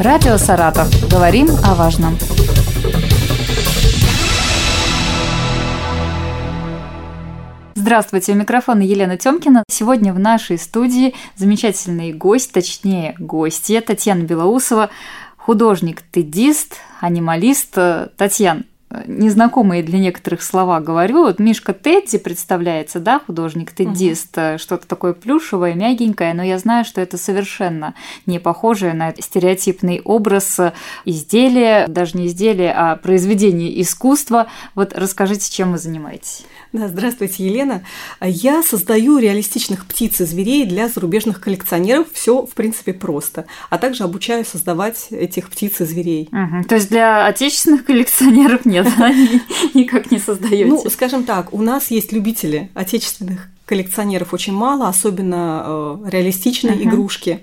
Радио «Саратов». Говорим о важном. Здравствуйте, у микрофона Елена Тёмкина. Сегодня в нашей студии замечательный гость, точнее гостья Татьяна Белоусова, художник-тедист, анималист. Татьяна, незнакомые для некоторых слова говорю. Вот Мишка Тедди представляется, да, художник-тедист, угу. что-то такое плюшевое, мягенькое, но я знаю, что это совершенно не похожее на стереотипный образ изделия, даже не изделия, а произведения искусства. Вот расскажите, чем вы занимаетесь. Да, здравствуйте, Елена. Я создаю реалистичных птиц и зверей для зарубежных коллекционеров. Все, в принципе, просто. А также обучаю создавать этих птиц и зверей. Угу. То есть для отечественных коллекционеров нет, никак не создаете? Ну, скажем так, у нас есть любители отечественных коллекционеров очень мало, особенно э, реалистичные uh-huh. игрушки.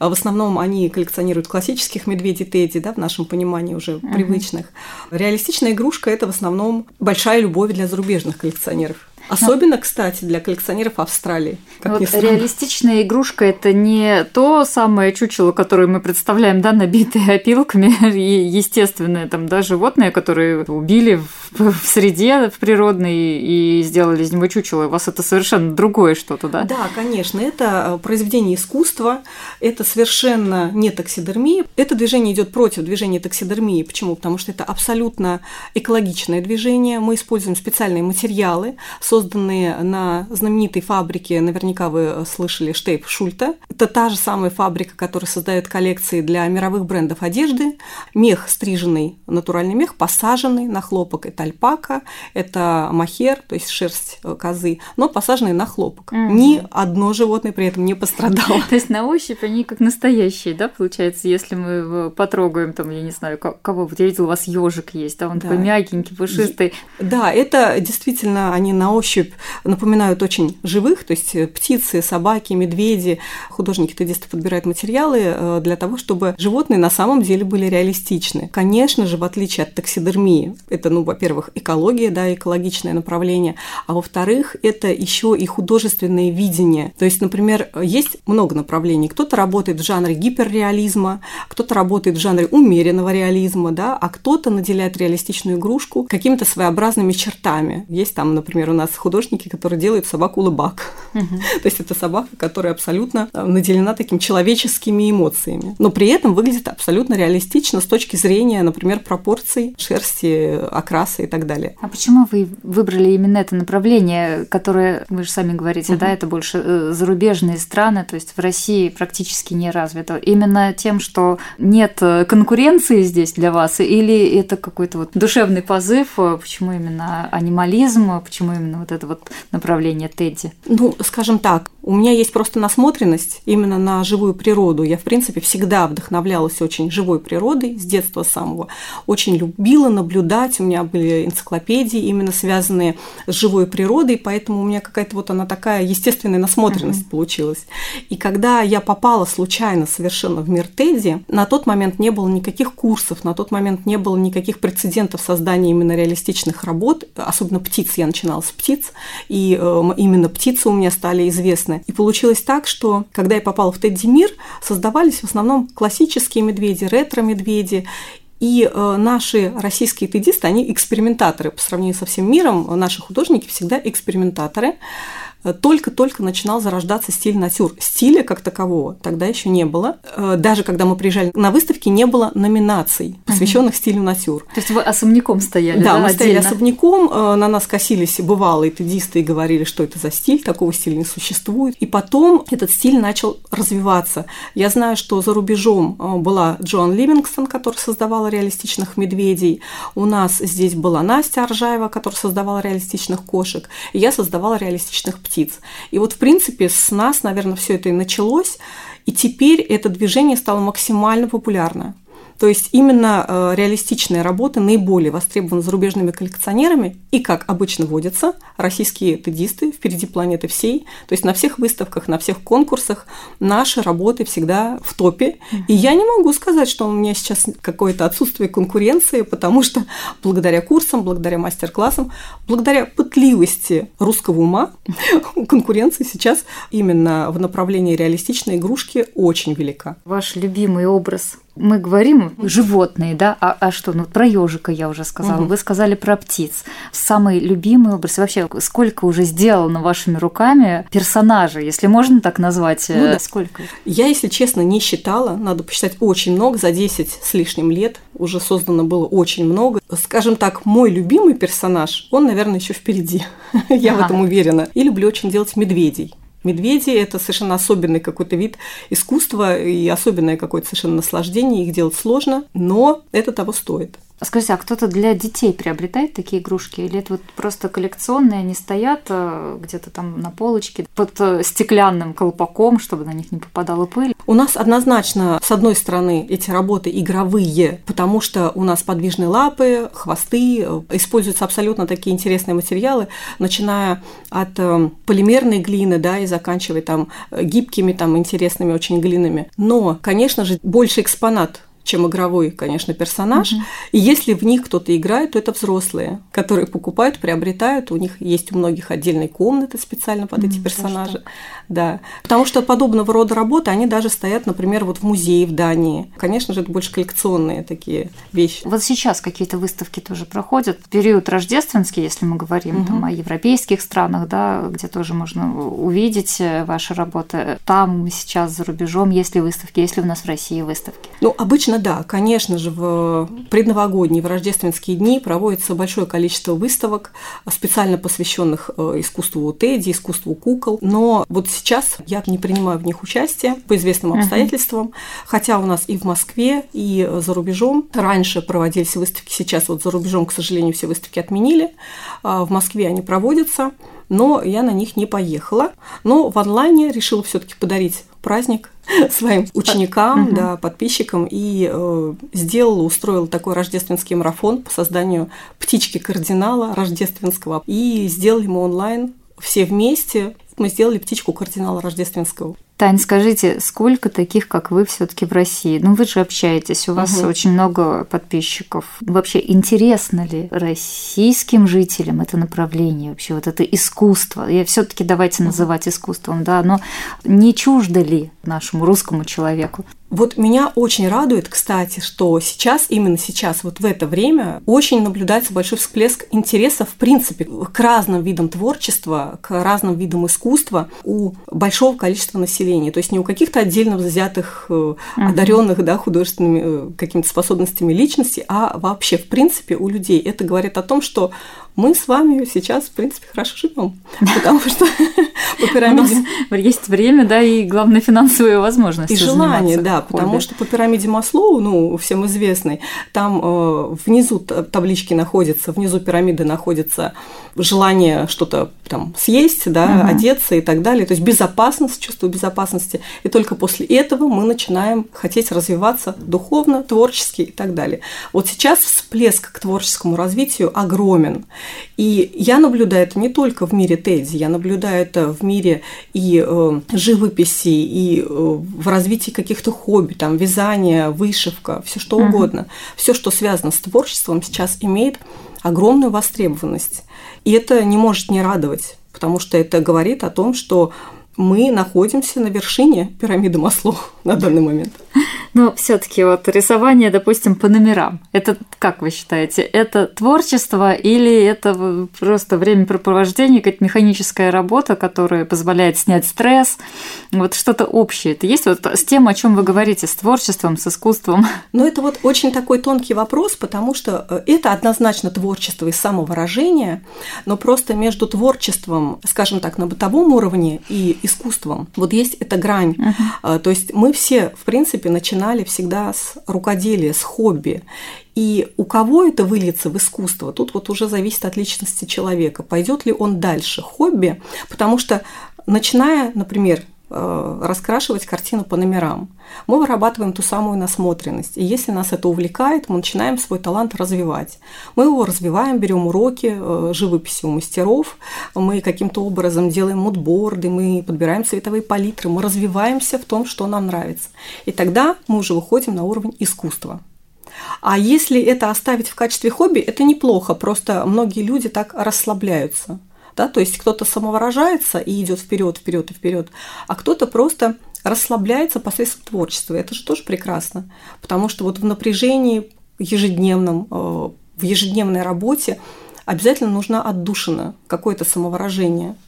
В основном они коллекционируют классических медведей Тедди, да, в нашем понимании уже uh-huh. привычных. Реалистичная игрушка это в основном большая любовь для зарубежных коллекционеров. Особенно, кстати, для коллекционеров Австралии. Как вот реалистичная игрушка – это не то самое чучело, которое мы представляем, да, набитое опилками, и естественное там, да, животное, которое убили в, в среде в природной и сделали из него чучело. У вас это совершенно другое что-то, да? Да, конечно. Это э, произведение искусства, это совершенно не таксидермия. Это движение идет против движения таксидермии. Почему? Потому что это абсолютно экологичное движение. Мы используем специальные материалы, созданные на знаменитой фабрике, наверняка вы слышали, Штейп Шульта. Это та же самая фабрика, которая создает коллекции для мировых брендов одежды. Мех стриженный, натуральный мех, посаженный на хлопок. Это альпака, это махер, то есть шерсть э, козы, но посаженный на хлопок. Mm-hmm. Ни одно животное при этом не пострадало. То есть на ощупь они как настоящие, да, получается, если мы потрогаем, там, я не знаю, кого, вот я видела, у вас ежик есть, да, он да. такой мягенький, пушистый. Да, это действительно они на ощупь напоминают очень живых, то есть э, птицы, собаки, медведи. Художники-тедисты подбирают материалы э, для того, чтобы животные на самом деле были реалистичны. Конечно же, в отличие от таксидермии, это, ну, во-первых, экология, да, экологичное направление, а во-вторых, это еще и художественное видение. То есть, например, есть много направлений. Кто-то работает в жанре гиперреализма, кто-то работает в жанре умеренного реализма, да, а кто-то наделяет реалистичную игрушку какими-то своеобразными чертами. Есть там, например, у нас художники, которые делают собаку улыбак. Угу. То есть это собака, которая абсолютно э, наделена такими человеческими эмоциями, но при этом выглядит абсолютно реалистично с точки зрения, например, пропорций шерсти, окраса и так далее. А почему вы выбрали именно это направление, которое, вы же сами говорите, угу. да, это больше э, зарубежные страны, то есть в России практически не развито. Именно тем, что нет э, конкуренции здесь для вас, или это какой-то вот душевный позыв, почему именно анимализм, почему именно вот это вот направление Тедди? Ну, скажем так, у меня есть просто насмотренность именно на живую природу. Я, в принципе, всегда вдохновлялась очень живой природой с детства самого. Очень любила наблюдать. У меня были энциклопедии именно связанные с живой природой, поэтому у меня какая-то вот она такая естественная насмотренность uh-huh. получилась. И когда я попала случайно совершенно в мир Тедди, на тот момент не было никаких курсов, на тот момент не было никаких прецедентов создания именно реалистичных работ, особенно птиц. Я начинала с птиц, и э, именно птицы у меня стали известны. И получилось так, что когда я попала в Тедди мир, создавались в основном классические медведи, ретро-медведи, и э, наши российские тедисты, они экспериментаторы по сравнению со всем миром. Наши художники всегда экспериментаторы. Э, только-только начинал зарождаться стиль натюр. Стиля как такового тогда еще не было. Э, даже когда мы приезжали на выставки, не было номинаций, посвященных угу. стилю натюр. То есть вы особняком стояли? Да, да мы отдельно? стояли особняком, э, на нас косились бывалые тедисты и говорили, что это за стиль, такого стиля не существует. И потом этот стиль начал развиваться. Я знаю, что за рубежом была Джоан Ливингстон, которая создавала реалистичных медведей. У нас здесь была Настя Аржаева, которая создавала реалистичных кошек. И я создавала реалистичных птиц. И вот, в принципе, с нас, наверное, все это и началось, и теперь это движение стало максимально популярно. То есть именно э, реалистичные работы наиболее востребованы зарубежными коллекционерами, и, как обычно водятся, российские тедисты впереди планеты всей. То есть на всех выставках, на всех конкурсах наши работы всегда в топе. И я не могу сказать, что у меня сейчас какое-то отсутствие конкуренции, потому что благодаря курсам, благодаря мастер-классам, благодаря пытливости русского ума конкуренция сейчас именно в направлении реалистичной игрушки очень велика. Ваш любимый образ Мы говорим животные, да, а, а что? Ну, про ежика я уже сказала. Угу. Вы сказали про птиц. Самый любимый образ. Вообще, сколько уже сделано вашими руками персонажей, если можно так назвать? Ну, да. Сколько? Я, если честно, не считала. Надо посчитать очень много. За 10 с лишним лет уже создано было очень много. Скажем так, мой любимый персонаж, он, наверное, еще впереди. Я в этом уверена. И люблю очень делать медведей. Медведи – это совершенно особенный какой-то вид искусства и особенное какое-то совершенно наслаждение. Их делать сложно, но это того стоит. Скажите, а кто-то для детей приобретает такие игрушки? Или это вот просто коллекционные, они стоят э, где-то там на полочке под э, стеклянным колпаком, чтобы на них не попадала пыль? У нас однозначно, с одной стороны, эти работы игровые, потому что у нас подвижные лапы, хвосты, э, используются абсолютно такие интересные материалы, начиная от полимерной глины, да, и заканчивая там гибкими, там интересными очень глинами. Но, конечно же, больше экспонат чем игровой, конечно, персонаж. Угу. И если в них кто-то играет, то это взрослые, которые покупают, приобретают. У них есть у многих отдельные комнаты специально под эти персонажи. Да. Потому что подобного рода работы, они даже стоят, например, вот в музее в Дании. Конечно же, это больше коллекционные такие вещи. Вот сейчас какие-то выставки тоже проходят. Период рождественский, если мы говорим угу. там, о европейских странах, да, где тоже можно увидеть э, ваши работы. Там сейчас за рубежом есть ли выставки, есть ли у нас в России выставки? Ну, обычно да, конечно же, в предновогодние, в рождественские дни проводится большое количество выставок, специально посвященных э, искусству Тедди, искусству кукол. Но вот сейчас я не принимаю в них участие по известным обстоятельствам, uh-huh. хотя у нас и в Москве, и за рубежом раньше проводились выставки, сейчас вот за рубежом, к сожалению, все выставки отменили. А в Москве они проводятся но я на них не поехала. Но в онлайне решила все-таки подарить праздник своим ученикам, угу. да, подписчикам и э, сделала, устроила такой рождественский марафон по созданию птички кардинала рождественского. И сделали мы онлайн все вместе. Мы сделали птичку кардинала рождественского. Тань, скажите, сколько таких, как вы, все-таки в России? Ну, вы же общаетесь, у вас угу. очень много подписчиков. Вообще, интересно ли российским жителям это направление, вообще вот это искусство? Я все-таки давайте называть искусством, да, но не чуждо ли нашему русскому человеку? Вот меня очень радует, кстати, что сейчас, именно сейчас, вот в это время, очень наблюдается большой всплеск интереса, в принципе, к разным видам творчества, к разным видам искусства у большого количества населения. То есть не у каких-то отдельно взятых, uh-huh. одаренных да, художественными э, какими-то способностями личности, а вообще, в принципе, у людей. Это говорит о том, что мы с вами сейчас, в принципе, хорошо живем, потому что по пирамиде... есть время, да, и, главное, финансовые возможности И желание, да, потому что по пирамиде Маслоу, ну, всем известной, там э, внизу таблички находятся, внизу пирамиды находится желание что-то там съесть, да, одеться и так далее, то есть безопасность, чувство безопасности, и только после этого мы начинаем хотеть развиваться духовно, творчески и так далее. Вот сейчас всплеск к творческому развитию огромен. И я наблюдаю это не только в мире Тедди, я наблюдаю это в мире и э, живописи, и э, в развитии каких-то хобби, там, вязание, вышивка, все что uh-huh. угодно. Все, что связано с творчеством, сейчас имеет огромную востребованность. И это не может не радовать, потому что это говорит о том, что мы находимся на вершине пирамиды Масло на данный момент. Но все-таки вот рисование, допустим, по номерам. Это как вы считаете? Это творчество или это просто времяпрепровождение, какая-то механическая работа, которая позволяет снять стресс? Вот что-то общее. Это есть вот с тем, о чем вы говорите, с творчеством, с искусством? Ну, это вот очень такой тонкий вопрос, потому что э, это однозначно творчество и самовыражение, но просто между творчеством, скажем так, на бытовом уровне и искусством. Вот есть эта грань. Uh-huh. То есть мы все, в принципе, начинали всегда с рукоделия, с хобби. И у кого это выльется в искусство, тут вот уже зависит от личности человека. Пойдет ли он дальше хобби? Потому что начиная, например, раскрашивать картину по номерам. Мы вырабатываем ту самую насмотренность. И если нас это увлекает, мы начинаем свой талант развивать. Мы его развиваем, берем уроки э, живописи у мастеров, мы каким-то образом делаем мудборды, мы подбираем цветовые палитры, мы развиваемся в том, что нам нравится. И тогда мы уже выходим на уровень искусства. А если это оставить в качестве хобби, это неплохо, просто многие люди так расслабляются да, то есть кто-то самовыражается и идет вперед, вперед и вперед, а кто-то просто расслабляется посредством творчества. Это же тоже прекрасно, потому что вот в напряжении ежедневном, э, в ежедневной работе обязательно нужна отдушина, какое-то самовыражение –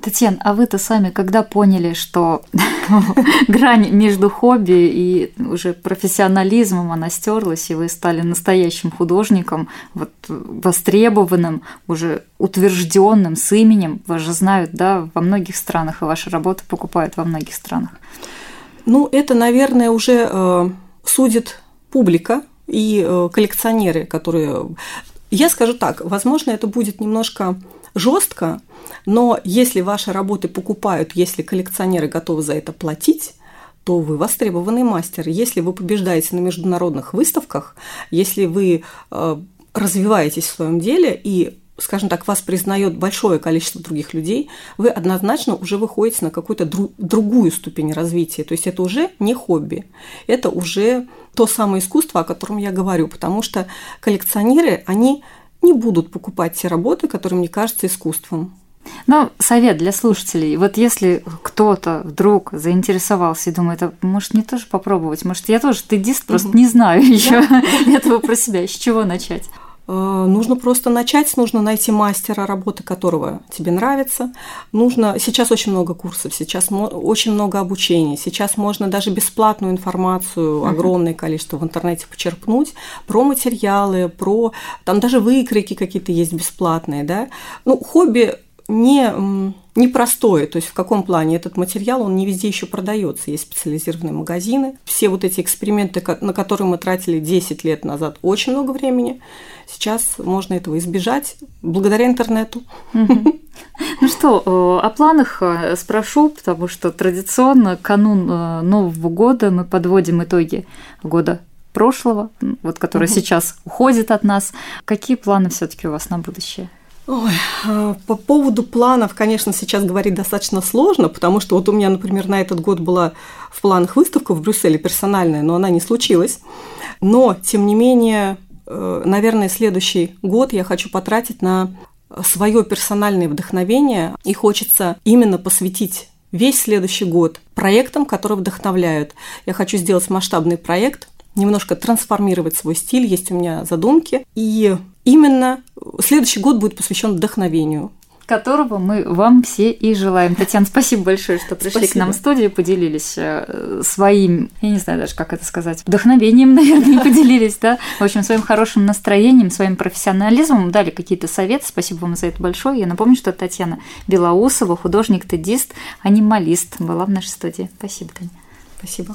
Татьяна, а вы-то сами когда поняли, что грань между хобби и уже профессионализмом она стерлась, и вы стали настоящим художником, вот, востребованным, уже утвержденным, с именем? Вас же знают да, во многих странах, и ваши работы покупают во многих странах. Ну, это, наверное, уже э, судит публика и э, коллекционеры, которые... Я скажу так, возможно, это будет немножко жестко, но если ваши работы покупают, если коллекционеры готовы за это платить, то вы востребованный мастер. Если вы побеждаете на международных выставках, если вы э, развиваетесь в своем деле и скажем так, вас признает большое количество других людей, вы однозначно уже выходите на какую-то дру- другую ступень развития. То есть это уже не хобби, это уже то самое искусство, о котором я говорю, потому что коллекционеры, они не будут покупать те работы, которые мне кажутся искусством. Ну, совет для слушателей. Вот если кто-то вдруг заинтересовался и думает, а может мне тоже попробовать, может я тоже тедист, просто угу. не знаю еще этого про себя, с чего начать? Э, нужно просто начать, нужно найти мастера, работы которого тебе нравится. Нужно сейчас очень много курсов, сейчас очень много обучения, сейчас можно даже бесплатную информацию, огромное количество в интернете почерпнуть про материалы, про там даже выкройки какие-то есть бесплатные, да. Ну, хобби не непростое. То есть в каком плане этот материал, он не везде еще продается. Есть специализированные магазины. Все вот эти эксперименты, на которые мы тратили 10 лет назад очень много времени, сейчас можно этого избежать благодаря интернету. Ну что, э, о планах э, спрошу, потому что традиционно канун э, Нового года мы подводим итоги года прошлого, вот который сейчас уходит от нас. Какие планы все-таки у вас на будущее? Ой, а, по поводу планов, конечно, сейчас говорить достаточно сложно, потому что вот у меня, например, на этот год была в планах выставка в Брюсселе персональная, но она не случилась. Но, тем не менее, э, наверное, следующий год я хочу потратить на свое персональное вдохновение, и хочется именно посвятить весь следующий год проектам, которые вдохновляют. Я хочу сделать масштабный проект, немножко трансформировать свой стиль, есть у меня задумки. И именно следующий год будет посвящен вдохновению которого мы вам все и желаем. Татьяна, спасибо большое, что пришли спасибо. к нам в студию, поделились э, своим, я не знаю даже, как это сказать, вдохновением, наверное, поделились, да, в общем, своим хорошим настроением, своим профессионализмом, дали какие-то советы, спасибо вам за это большое. Я напомню, что Татьяна Белоусова, художник-тедист, анималист, была в нашей студии. Спасибо, Таня. Спасибо.